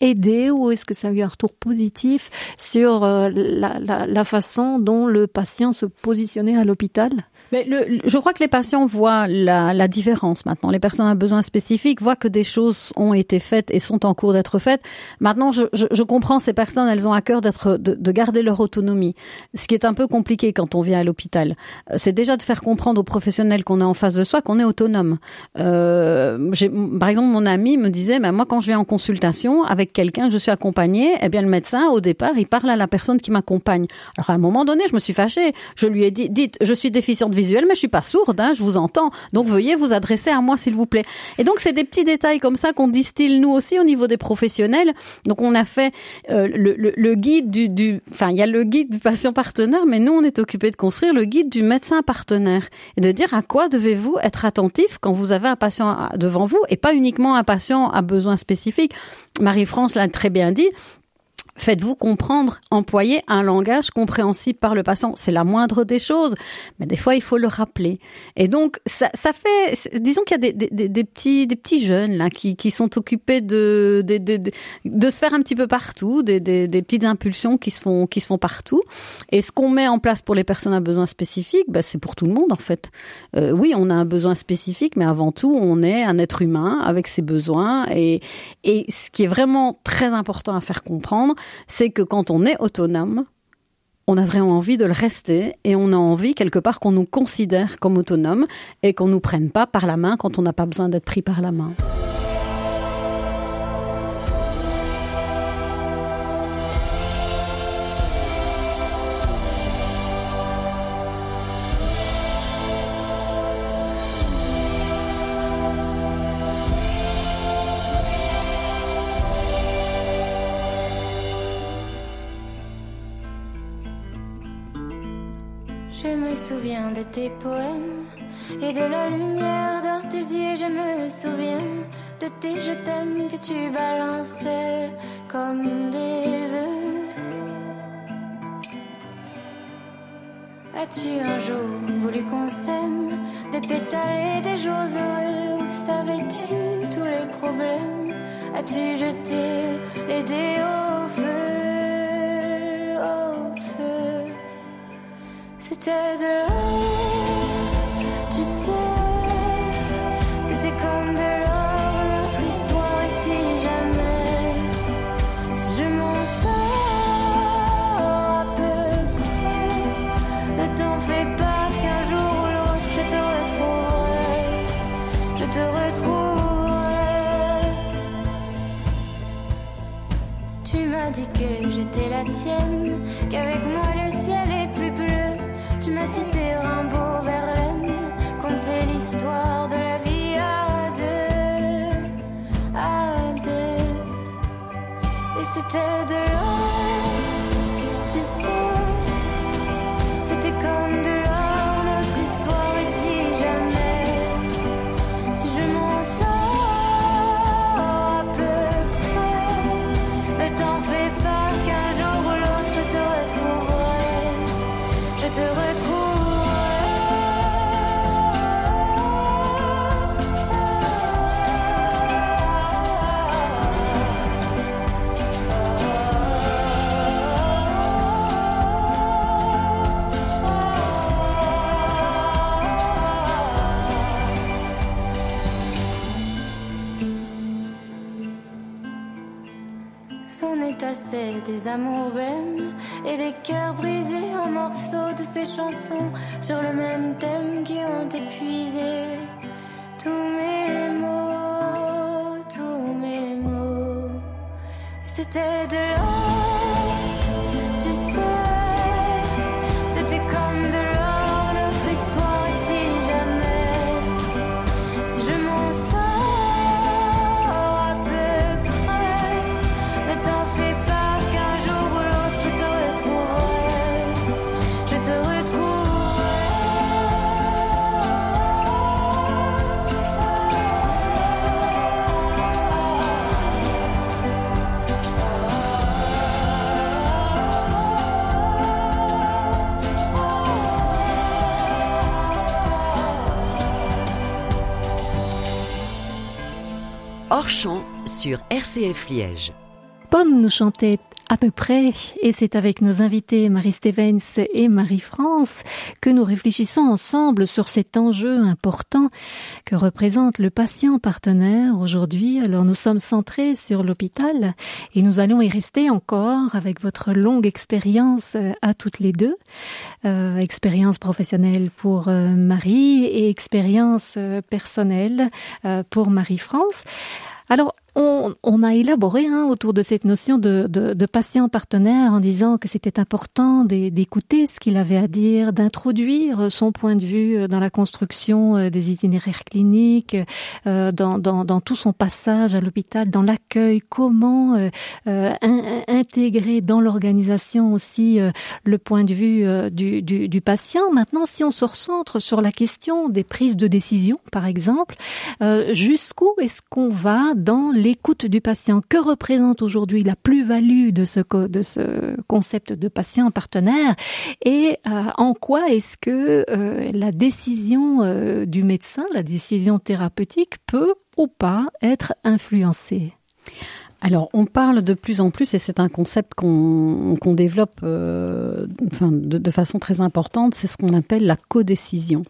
aidé ou est-ce que ça a eu un retour positif sur euh, la, la façon dont le patient se positionnait à l'hôpital? Mais le, je crois que les patients voient la, la, différence maintenant. Les personnes à besoins spécifiques voient que des choses ont été faites et sont en cours d'être faites. Maintenant, je, je, je, comprends ces personnes, elles ont à cœur d'être, de, de, garder leur autonomie. Ce qui est un peu compliqué quand on vient à l'hôpital, c'est déjà de faire comprendre aux professionnels qu'on est en face de soi qu'on est autonome. Euh, par exemple, mon ami me disait, ben, moi, quand je viens en consultation avec quelqu'un, je suis accompagnée, eh bien, le médecin, au départ, il parle à la personne qui m'accompagne. Alors, à un moment donné, je me suis fâchée. Je lui ai dit, dites, je suis déficiente visuelle, mais je suis pas sourde, hein, je vous entends. Donc veuillez vous adresser à moi, s'il vous plaît. Et donc c'est des petits détails comme ça qu'on distille nous aussi au niveau des professionnels. Donc on a fait euh, le, le, guide du, du, enfin il y a le guide du patient partenaire, mais nous on est occupé de construire le guide du médecin partenaire et de dire à quoi devez-vous être attentif quand vous avez un patient devant vous et pas uniquement un patient à besoin spécifique. Marie-France l'a très bien dit, Faites-vous comprendre, employez un langage compréhensible par le patient. C'est la moindre des choses, mais des fois il faut le rappeler. Et donc ça, ça fait, disons qu'il y a des, des, des, petits, des petits jeunes là qui, qui sont occupés de, de, de, de, se faire un petit peu partout, des, des, des petites impulsions qui se font, qui se font partout. Et ce qu'on met en place pour les personnes à besoins spécifiques, bah, c'est pour tout le monde en fait. Euh, oui, on a un besoin spécifique, mais avant tout, on est un être humain avec ses besoins. Et, et ce qui est vraiment très important à faire comprendre, c'est que quand on est autonome, on a vraiment envie de le rester et on a envie quelque part qu'on nous considère comme autonome et qu'on nous prenne pas par la main quand on n'a pas besoin d'être pris par la main. De tes poèmes et de la lumière dans tes yeux. Je me souviens de tes je t'aime que tu balançais comme des vœux. As-tu un jour voulu qu'on s'aime des pétales et des jours heureux? Vous savez problème As-tu jeté les dés au feu? C'était de l'or, tu sais. C'était comme de l'or notre histoire Et si jamais. Je m'en sors à peu près Ne t'en fais pas qu'un jour ou l'autre je te retrouverai. Je te retrouverai. Tu m'as dit que j'étais la tienne Qu'avec moi le Tu m'as cité RCF Liège. Pomme nous chantait à peu près, et c'est avec nos invités Marie Stevens et Marie-France que nous réfléchissons ensemble sur cet enjeu important que représente le patient partenaire aujourd'hui. Alors nous sommes centrés sur l'hôpital et nous allons y rester encore avec votre longue expérience à toutes les deux, euh, expérience professionnelle pour euh, Marie et expérience euh, personnelle euh, pour Marie-France. Alors, on, on, a élaboré hein, autour de cette notion de, de, de, patient partenaire en disant que c'était important d'écouter ce qu'il avait à dire, d'introduire son point de vue dans la construction des itinéraires cliniques, euh, dans, dans, dans, tout son passage à l'hôpital, dans l'accueil, comment euh, in, intégrer dans l'organisation aussi euh, le point de vue du, du, du, patient. Maintenant, si on se recentre sur la question des prises de décision, par exemple, jusqu'où est-ce qu'on va dans l'écoute du patient. Que représente aujourd'hui la plus-value de ce, concept de patient partenaire? Et euh, en quoi est-ce que euh, la décision euh, du médecin, la décision thérapeutique peut ou pas être influencée? Alors, on parle de plus en plus, et c'est un concept qu'on qu développe euh, de, façon très importante, c'est ce qu'on appelle la codécision.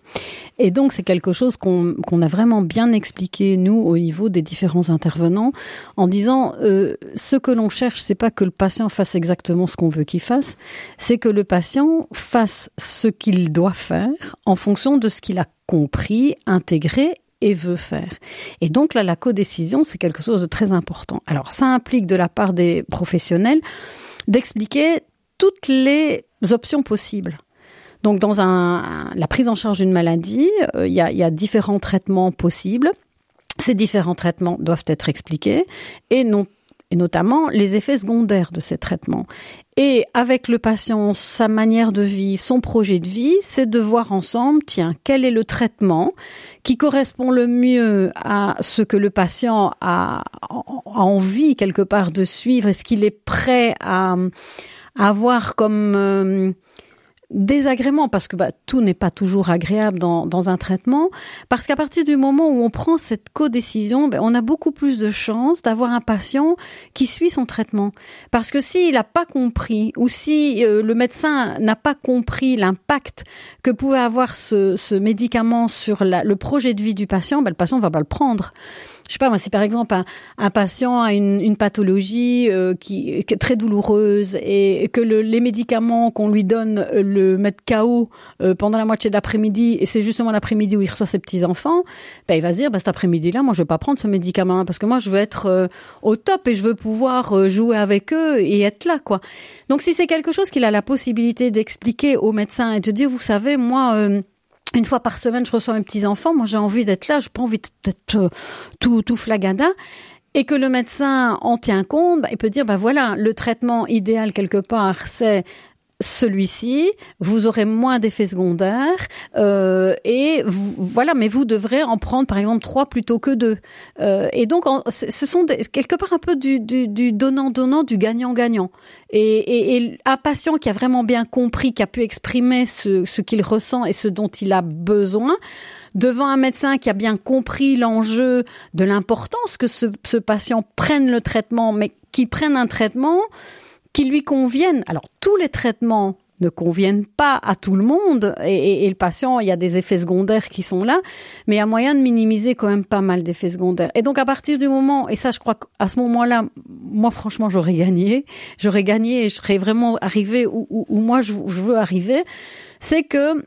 Et donc, c'est quelque chose qu'on qu a vraiment bien expliqué, nous, au niveau des différents intervenants, en disant, euh, ce que l'on cherche, c'est pas que le patient fasse exactement ce qu'on veut qu'il fasse, c'est que le patient fasse ce qu'il doit faire en fonction de ce qu'il a compris, intégré et veut faire. Et donc là, la codécision, c'est quelque chose de très important. Alors, ça implique de la part des professionnels d'expliquer toutes les options possibles. Donc, dans un, la prise en charge d'une maladie, euh, il y, a, y a différents traitements possibles. Ces différents traitements doivent être expliqués et non et notamment les effets secondaires de ces traitements. Et avec le patient, sa manière de vie, son projet de vie, c'est de voir ensemble, tiens, quel est le traitement qui correspond le mieux à ce que le patient a, envie quelque part de suivre, est-ce qu'il est prêt à, à avoir comme... Euh, désagréments, parce que bah, tout n'est pas toujours agréable dans, dans un traitement, parce qu'à partir du moment où on prend cette codécision, ben, on a beaucoup plus de chances d'avoir un patient qui suit son traitement. Parce que s'il n'a pas compris, ou si euh, le médecin n'a pas compris l'impact que pouvait avoir ce, ce médicament sur la, le projet de vie du patient, ben, le patient ne va pas le prendre je sais pas moi, si par exemple un, un patient a une, une pathologie euh, qui, qui, est très douloureuse et que le, les médicaments qu'on lui donne euh, le mettent KO euh, pendant la moitié de l'après-midi et c'est justement l'après-midi où il reçoit ses petits enfants, ben il va se dire ben, cet après-midi-là, moi je vais pas prendre ce médicament parce que moi je veux être euh, au top et je veux pouvoir euh, jouer avec eux et être là quoi. Donc si c'est quelque chose qu'il a la possibilité d'expliquer au médecin et de dire vous savez moi une fois par semaine, je reçois mes petits enfants. Moi, j'ai envie d'être là. Je pas envie d'être euh, tout, tout flagada. Et que le médecin en tient compte, bah, il peut dire, bah voilà, le traitement idéal quelque part, c'est celui-ci, vous aurez moins d'effets secondaires euh, et voilà, mais vous devrez en prendre par exemple trois plutôt que deux. Euh, et donc, ce sont des, quelque part un peu du donnant-donnant, du gagnant-gagnant. Et, et, et, un patient qui a vraiment bien compris, qui a pu exprimer ce, ce qu'il ressent et ce dont il a besoin, devant un médecin qui a bien compris l'enjeu de l'importance que ce, ce patient prenne le traitement, mais qu'il prenne un traitement qui lui conviennent. Alors, tous les traitements ne conviennent pas à tout le monde et, le patient, il y a des effets secondaires qui sont là, mais il y a moyen de minimiser quand même pas mal d'effets secondaires. Et donc à partir du moment, et ça je crois qu'à ce moment-là, moi franchement j'aurais gagné, j'aurais gagné et je serais vraiment arrivé où moi je, je veux arriver, c'est que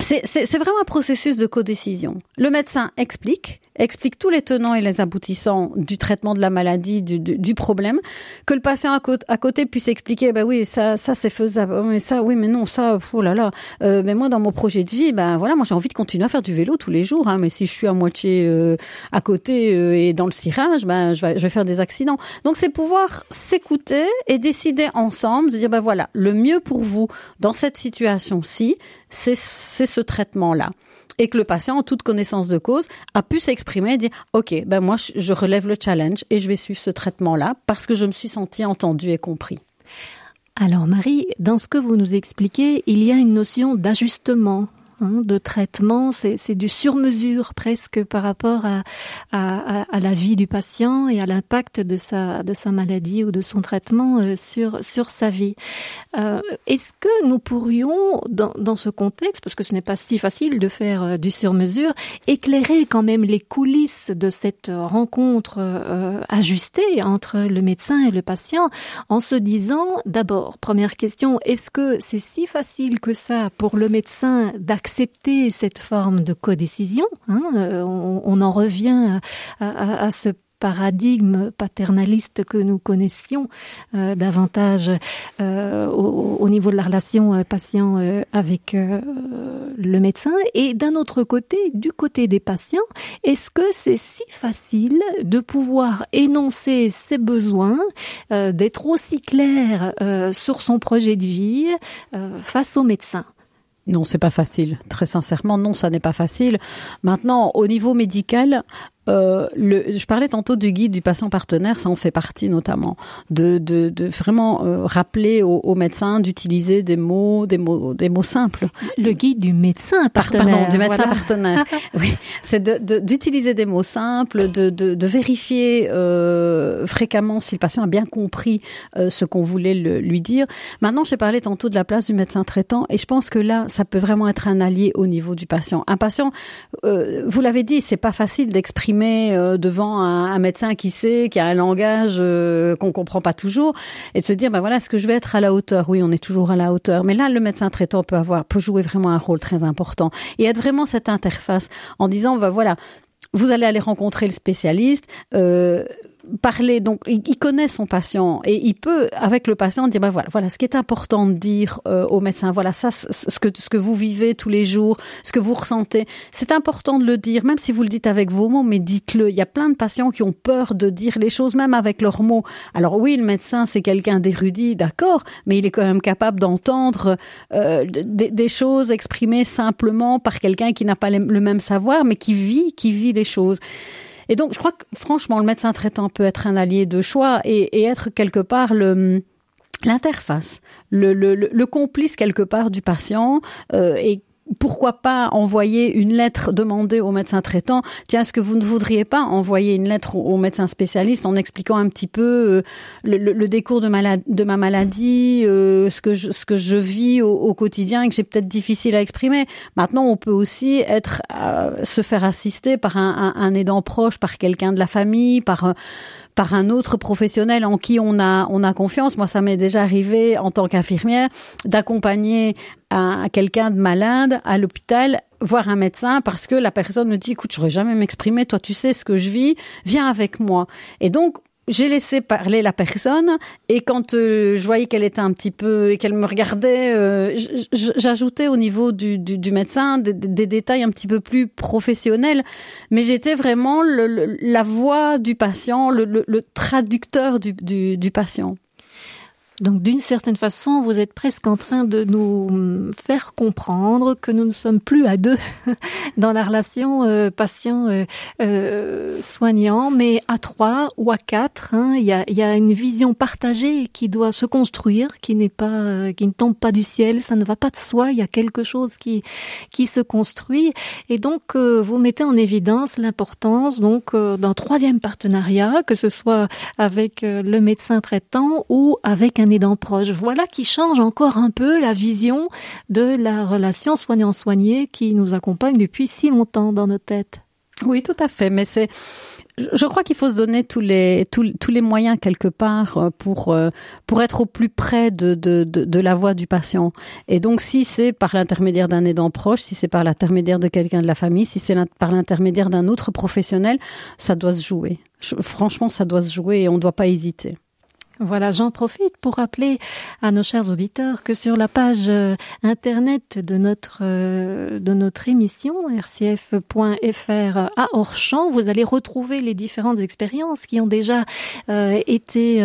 c'est vraiment un processus de codécision. Le médecin explique, explique tous les tenants et les aboutissants du traitement de la maladie, du, du, du problème, que le patient à côté, puisse expliquer, ben oui, ça, ça c'est faisable, oh, mais ça, oui, mais non, ça, oh là là, euh, mais moi dans mon projet de vie, ben voilà, moi j'ai envie de continuer à faire du vélo tous les jours, hein, mais si je suis à moitié euh, à côté euh, et dans le cirage, ben je vais, je vais faire des accidents. Donc c'est pouvoir s'écouter et décider ensemble de dire, ben voilà, le mieux pour vous dans cette situation-ci, c'est ce traitement-là et que le patient, en toute connaissance de cause, a pu s'exprimer et dire OK, ben moi je relève le challenge et je vais suivre ce traitement-là parce que je me suis senti entendu et compris. Alors Marie, dans ce que vous nous expliquez, il y a une notion d'ajustement hein, de traitement, c'est du sur-mesure presque par rapport à, à, à, la vie du patient et à l'impact de sa, de sa maladie ou de son traitement euh, sur, sur sa vie. Euh, Est-ce que nous pourrions, dans, dans ce contexte, parce que ce n'est pas si facile de faire euh, du sur-mesure, éclairer quand même les coulisses de cette rencontre euh, ajustée entre le médecin et le patient en se disant, d'abord, première question, est-ce que c'est si facile que ça pour le médecin d'accepter accepter cette forme de codécision. Hein, euh, on, en revient à, ce paradigme paternaliste que nous connaissions euh, davantage euh, au, au, niveau de la relation patient avec le médecin et d'un autre côté du côté des patients est-ce que c'est si facile de pouvoir énoncer ses besoins d'être aussi clair sur son projet de vie face au médecin? Non, c'est pas facile. Très sincèrement, non, ça n'est pas facile. Maintenant, au niveau médical, euh, le, je parlais tantôt du guide du patient partenaire, ça en fait partie notamment, de, de, de vraiment euh, rappeler aux, aux médecins d'utiliser des mots, des mots, des mots simples. Le guide du médecin partenaire. Pardon, du médecin voilà. partenaire. oui, c'est d'utiliser de, des mots simples, de, de, de vérifier euh, fréquemment si le patient a bien compris euh, ce qu'on voulait le, lui dire. Maintenant, j'ai parlé tantôt de la place du médecin traitant, et je pense que là, ça peut vraiment être un allié au niveau du patient. Un patient, euh, vous l'avez dit, c'est pas facile d'exprimer euh, devant un, un, médecin qui sait, qui a un langage euh, qu'on comprend pas toujours, et de se dire, ben voilà, est-ce que je vais être à la hauteur? Oui, on est toujours à la hauteur. Mais là, le médecin traitant peut avoir, peut jouer vraiment un rôle très important et être vraiment cette interface en disant, ben voilà, vous allez aller rencontrer le spécialiste. Euh, parler. Donc il connaît son patient et il peut avec le patient dire ben voilà voilà ce qui est important de dire euh, au médecin. Voilà ça ce que ce que vous vivez tous les jours ce que vous ressentez. C'est important de le dire même si vous le dites avec vos mots mais dites-le. Il y a plein de patients qui ont peur de dire les choses même avec leurs mots. Alors oui le médecin c'est quelqu'un d'érudit d'accord mais il est quand même capable d'entendre euh, des, des choses exprimées simplement par quelqu'un qui n'a pas le même savoir mais qui vit qui vit les choses Et donc, je crois que franchement, le médecin traitant peut être un allié de choix et, être quelque part le l'interface, le, le, le, complice quelque part du patient euh, et pourquoi pas envoyer une lettre demandée au médecin traitant Tiens, est-ce que vous ne voudriez pas envoyer une lettre au, médecin spécialiste en expliquant un petit peu euh, le, le, décours de, ma maladie, euh, ce que je, ce que je vis au, quotidien et que j'ai peut-être difficile à exprimer. Maintenant, on peut aussi être euh, se faire assister par un, un, un aidant proche, par quelqu'un de la famille, par par un autre professionnel en qui on a on a confiance. Moi, ça m'est déjà arrivé en tant qu'infirmière d'accompagner à quelqu'un de malade à l'hôpital voir un médecin parce que la personne me dit écoute je jamais m'exprimer toi tu sais ce que je vis viens avec moi et donc j'ai laissé parler la personne et quand euh, je voyais qu'elle était un petit peu et qu'elle me regardait, euh, j'ajoutais au niveau du, du, du médecin des, des, détails un petit peu plus professionnels, mais j'étais vraiment le, la voix du patient, le, le traducteur du, du patient. Donc d'une certaine façon, vous êtes presque en train de nous faire comprendre que nous ne sommes plus à deux dans la relation euh, patient-soignant, euh, euh, mais à trois ou à quatre. Hein, il, y a, y a, une vision partagée qui doit se construire, qui n'est pas, euh, qui ne tombe pas du ciel. Ça ne va pas de soi. Il y a quelque chose qui qui se construit. Et donc vous mettez en évidence l'importance donc d'un troisième partenariat, que ce soit avec le médecin traitant ou avec un aidant proche. Voilà qui change encore un peu la vision de la relation soignant-soigné qui nous accompagne depuis si longtemps dans nos têtes. Oui, tout à fait. Mais c'est, je crois qu'il faut se donner tous les tous, tous, les moyens quelque part euh, pour euh, pour être au plus près de, de, de la voix du patient. Et donc si c'est par l'intermédiaire d'un aidant proche, si c'est par l'intermédiaire de quelqu'un de la famille, si c'est par l'intermédiaire d'un autre professionnel, ça doit se jouer. franchement, ça doit se jouer et on ne doit pas hésiter. Voilà, j'en profite pour rappeler à nos chers auditeurs que sur la page euh, internet de notre euh, de notre émission rcf.fr à Orchamps, vous allez retrouver les différentes expériences qui ont déjà euh, été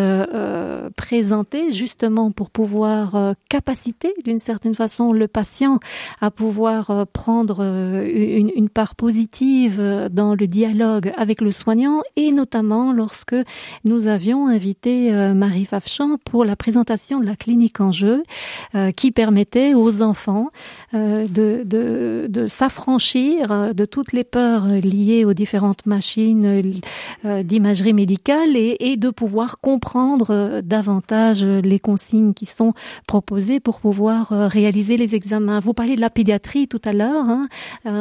présentées justement pour pouvoir capaciter d'une certaine façon le patient à pouvoir prendre une, une part positive dans le dialogue avec le soignant et notamment lorsque nous avions invité Marie Fafchamp pour la présentation de la clinique en jeu euh, qui permettait aux enfants euh, de, de, s'affranchir euh, de toutes les peurs liées aux différentes machines d'imagerie médicale et, de pouvoir comprendre davantage les consignes qui sont proposées pour pouvoir réaliser les examens. Vous parliez de la pédiatrie tout à l'heure hein,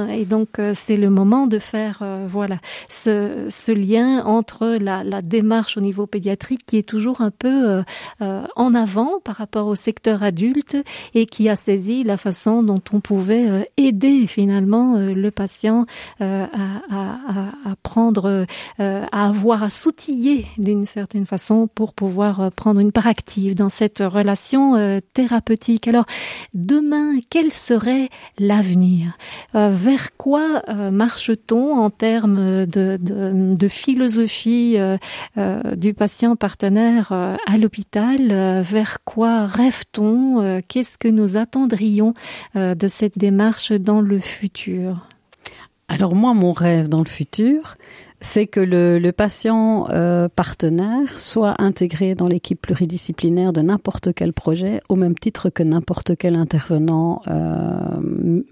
et donc c'est le moment de faire voilà ce, ce lien entre la, la démarche au niveau pédiatrique qui est toujours un un peu euh, euh, en avant par rapport au secteur adulte et qui a saisi la façon dont on pouvait euh, aider finalement le patient à, à, à, prendre, à avoir à s'outiller d'une certaine façon pour pouvoir prendre une part active dans cette relation thérapeutique. Alors demain, quel serait l'avenir? Vers quoi marche-t-on en termes de, de, de philosophie du patient partenaire euh, à l'hôpital, euh, vers quoi rêve-t-on euh, Qu'est-ce que nous attendrions de cette démarche dans le futur? Alors moi, mon rêve dans le futur, c'est que le, le patient euh, partenaire soit intégré dans l'équipe pluridisciplinaire de n'importe quel projet, au même titre que n'importe quel intervenant euh,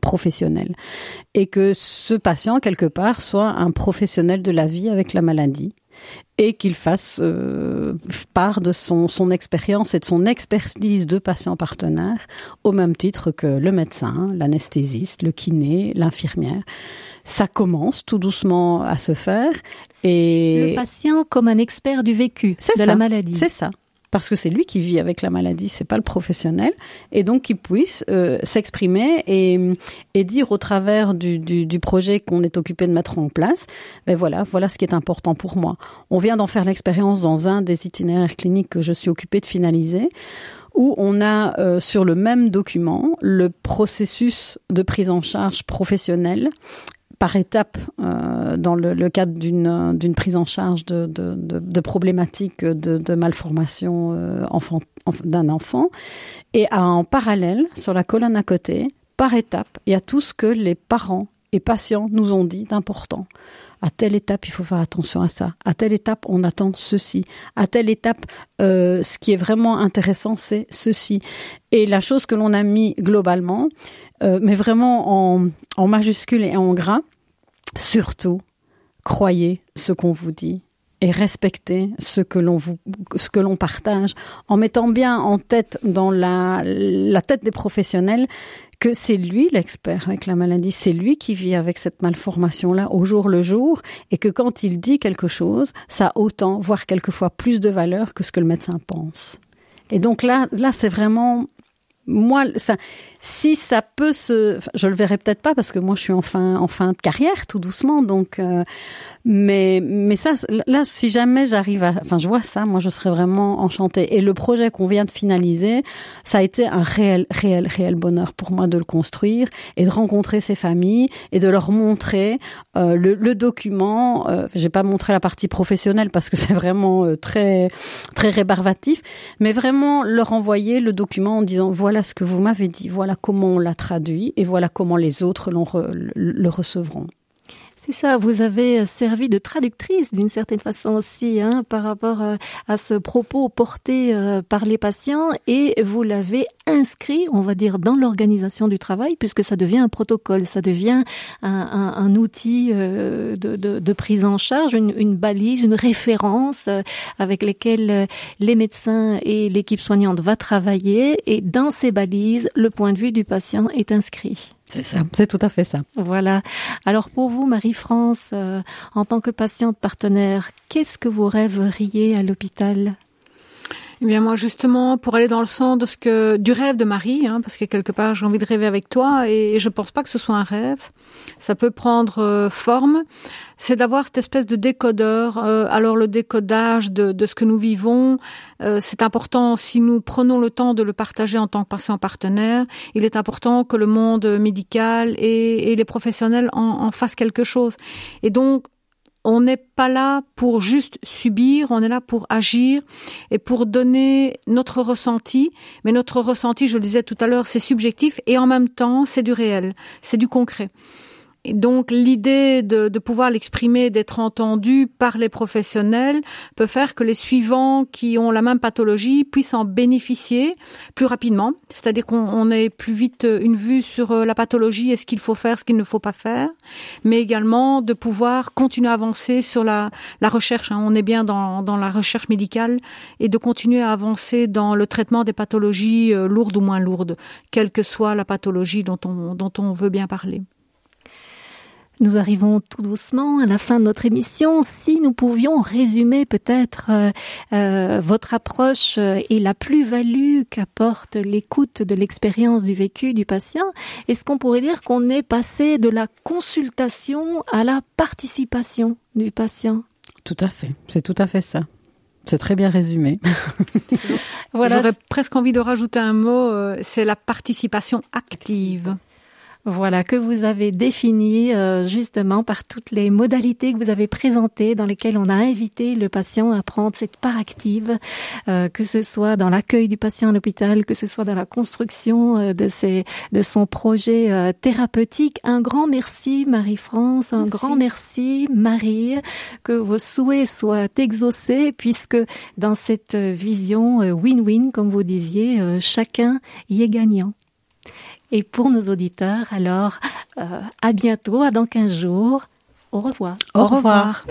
professionnel. Et que ce patient, quelque part, soit un professionnel de la vie avec la maladie et qu'il fasse euh, part de son, son expérience et de son expertise de patient partenaire au même titre que le médecin, l'anesthésiste, le kiné, l'infirmière. Ça commence tout doucement à se faire et le patient comme un expert du vécu de ça, la maladie. C'est ça parce que c'est lui qui vit avec la maladie, c'est pas le professionnel, et donc qu'il puisse euh, s'exprimer et, dire au travers du projet qu'on est occupé de mettre en place, ben voilà, voilà ce qui est important pour moi. On vient d'en faire l'expérience dans un des itinéraires cliniques que je suis occupée de finaliser où on a euh, sur le même document le processus de prise en charge professionnelle par étapes euh, dans le, cadre d'une d'une prise en charge de, de, problématiques de, malformation euh, d'un enfant et en parallèle sur la colonne à côté par étape il y a tout ce que les parents et patients nous ont dit d'important à telle étape, il faut faire attention à ça. À telle étape, on attend ceci. À telle étape, euh, ce qui est vraiment intéressant, c'est ceci. Et la chose que l'on a mis globalement, euh, mais vraiment en, en majuscule et en gras, surtout, croyez ce qu'on vous dit et respectez ce que l'on vous, ce que l'on partage, en mettant bien en tête dans la, la tête des professionnels que c'est lui l'expert avec la maladie, c'est lui qui vit avec cette malformation-là au jour le jour, et que quand il dit quelque chose, ça a autant, voire quelquefois plus de valeur que ce que le médecin pense. Et donc là, là, c'est vraiment moi, ça, si ça peut se, je le verrai peut-être pas parce que moi je suis en fin, en fin de carrière tout doucement, donc, euh, mais, mais ça, là, si jamais j'arrive à, enfin, je vois ça, moi je serais vraiment enchantée. Et le projet qu'on vient de finaliser, ça a été un réel, réel, réel bonheur pour moi de le construire et de rencontrer ces familles et de leur montrer euh, le, le, document. Euh, J'ai pas montré la partie professionnelle parce que c'est vraiment euh, très, très rébarbatif, mais vraiment leur envoyer le document en disant voilà ce que vous m'avez dit, voilà comment on l'a traduit et voilà comment les autres re, le recevront. C'est ça, vous avez servi de traductrice d'une certaine façon aussi hein, par rapport euh, à ce propos porté euh, par les patients et vous l'avez inscrit, on va dire, dans l'organisation du travail puisque ça devient un protocole, ça devient un, outil euh, de, prise en charge, une, une balise, une référence avec lesquelles les médecins et l'équipe soignante va travailler et dans ces balises, le point de vue du patient est inscrit. C'est ça, c'est tout à fait ça. Voilà. Alors pour vous, Marie-France, euh, en tant que patiente partenaire, qu'est-ce que vous rêveriez à l'hôpital? Eh bien moi justement pour aller dans le sens de ce que du rêve de Marie, hein, parce que quelque part j'ai envie de rêver avec toi et, je pense pas que ce soit un rêve. Ça peut prendre euh, forme. C'est d'avoir cette espèce de décodeur. Euh, alors le décodage de, de, ce que nous vivons, euh, c'est important si nous prenons le temps de le partager en tant que patient partenaire. Il est important que le monde médical et, et les professionnels en, en fassent quelque chose. Et donc on n'est pas là pour juste subir, on est là pour agir et pour donner notre ressenti. Mais notre ressenti, je le disais tout à l'heure, c'est subjectif et en même temps, c'est du réel, c'est du concret. Donc l'idée de, de, pouvoir l'exprimer, d'être entendu par les professionnels peut faire que les suivants qui ont la même pathologie puissent en bénéficier plus rapidement. C'est-à-dire qu'on ait plus vite une vue sur euh, la pathologie et ce qu'il faut faire, ce qu'il ne faut pas faire, mais également de pouvoir continuer à avancer sur la, la recherche. Hein. On est bien dans, dans, la recherche médicale et de continuer à avancer dans le traitement des pathologies euh, lourdes ou moins lourdes, quelle que soit la pathologie dont on, dont on veut bien parler. Nous arrivons tout doucement à la fin de notre émission. Si nous pouvions résumer peut-être euh, euh, votre approche et la plus-value qu'apporte l'écoute de l'expérience du vécu du patient, est-ce qu'on pourrait dire qu'on est passé de la consultation à la participation du patient? Tout à fait, c'est tout à fait ça. C'est très bien résumé. voilà. J'aurais presque envie de rajouter un mot, euh, c'est la participation active. Voilà, que vous avez défini euh, justement par toutes les modalités que vous avez présentées, dans lesquelles on a invité le patient à prendre cette part active, euh, que ce soit dans l'accueil du patient à l'hôpital, que ce soit dans la construction euh, de, ses, de son projet euh, thérapeutique. Un grand merci Marie-France, un merci. grand merci Marie, que vos souhaits soient exaucés, puisque dans cette vision win-win, comme vous disiez, euh, chacun y est gagnant. Et pour nos auditeurs, alors, euh, à bientôt, à dans 15 jours. Au revoir. Au, revoir.